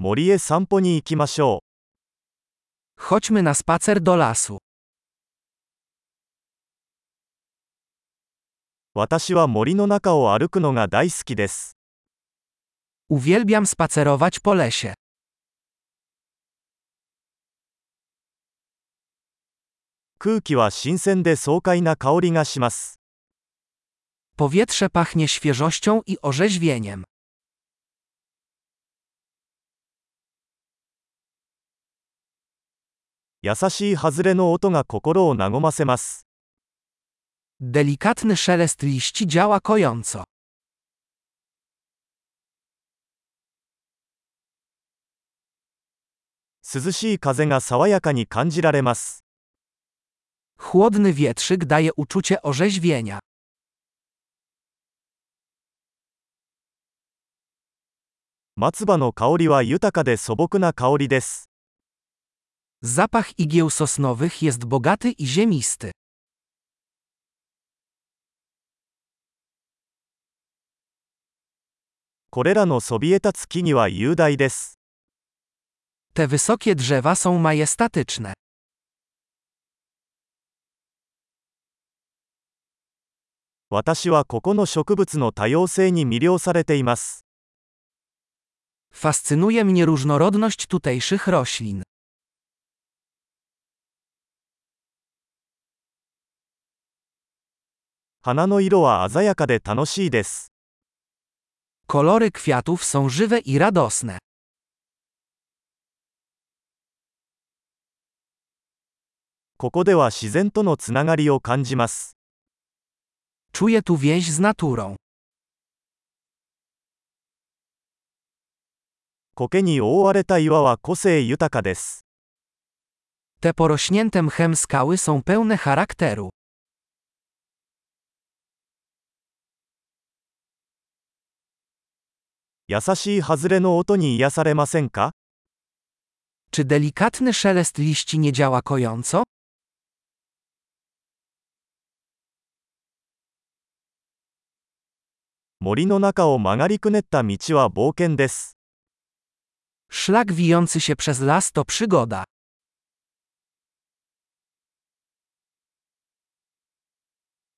森へ散歩に行きましょ Chodźmy na spacer do lasu. う。私は森の中を歩くのが大好きです。 Uwielbiam spacerować po lesie. 空気は新鮮で爽快な香りがします。 Powietrze pachnie świeżością i orzeźwieniem. 優しい外れの音が心を和ませます。Delikatny szelest liści działa kojąco. 涼しい風が爽やかに感じられます。Chłodny wietrzyk daje uczucie orzeźwienia. 松葉の香りは豊かで素朴な香りです。Zapach igieł sosnowych jest bogaty i ziemisty. これらのそびえ立つ木々は雄大です。 Te wysokie drzewa są majestatyczne. 私はここの植物の多様性に魅了されています。 Fascynuje mnie różnorodność tutejszych roślin. 花の色は鮮やかで楽しいです。Kolory kwiatów są żywe i radosne. ここでは自然とのつながりを感じます。Czuję tu więź z naturą. 苔に覆われた岩は個性豊かです。Te porośnięte mchem skały są pełne charakteru. 優しい外れの音に癒されませんか Czy delikatny szelest liści nie działa kojąco? 森の中を曲がりくねった道は冒険です。Szlak wijący się przez las to przygoda.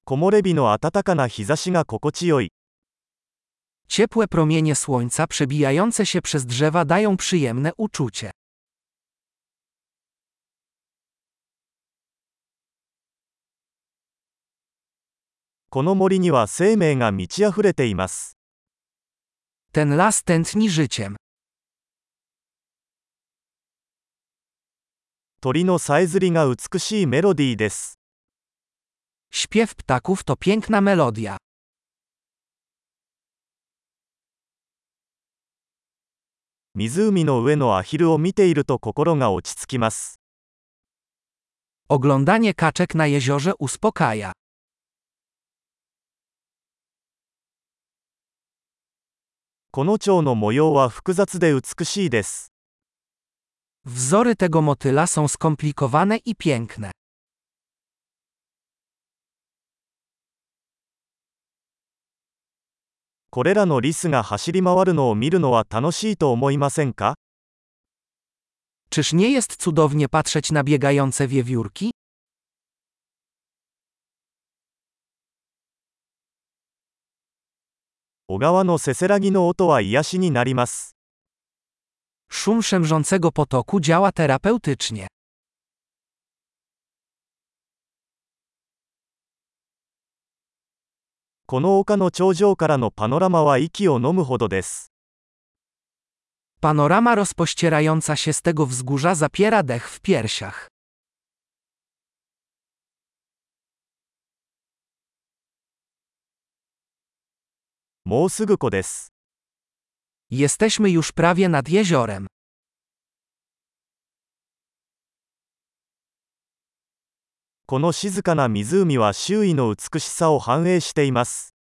木漏れ日の暖かな日差しが心地よい。Ciepłe promienie słońca przebijające się przez drzewa dają przyjemne uczucie. この森には生命が満ち溢れています。 Ten las tętni życiem. 鳥のさえずりが美しいメロディーです。 Śpiew ptaków to piękna melodia. 湖の上のアヒルを見ていると心が落ち着きます。Oglądanie kaczek na jeziorze uspokaja. この蝶の模様は複雑で美しいです。Wzory tego motyla są skomplikowane i piękne. これらのリスが走り回るのを見るのは楽しいと思いませんか Czyż nie jest cudownie patrzeć na biegające wiewiórki? 小川のせせらぎの音は癒しになります。 Szum szemrzącego potoku działa terapeutycznie. この丘の頂上からのパノラマは息を飲むほどです。 Panorama rozpościerająca się z tego wzgórza zapiera dech w piersiach. もうすぐ湖です。 Jesteśmy już prawie nad jeziorem. この静かな湖は周囲の美しさを反映しています。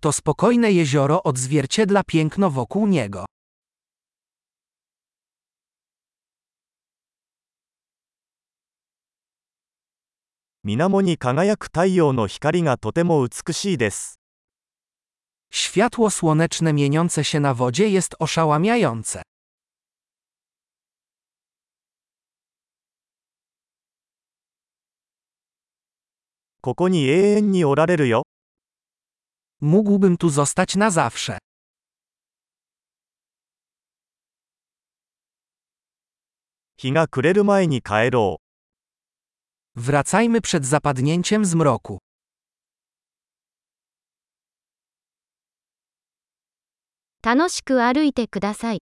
To spokojne jezioro odzwierciedla piękno wokół niego. 水面に輝く太陽の光がとても美しいです。 Światło słoneczne mieniące się na wodzie jest oszałamiające. ここに永遠におられるよ。Mógłbym tu zostać na zawsze. 日が暮れる前に帰ろう。Wracajmy przed zapadnięciem zmroku. 楽しく歩いてください。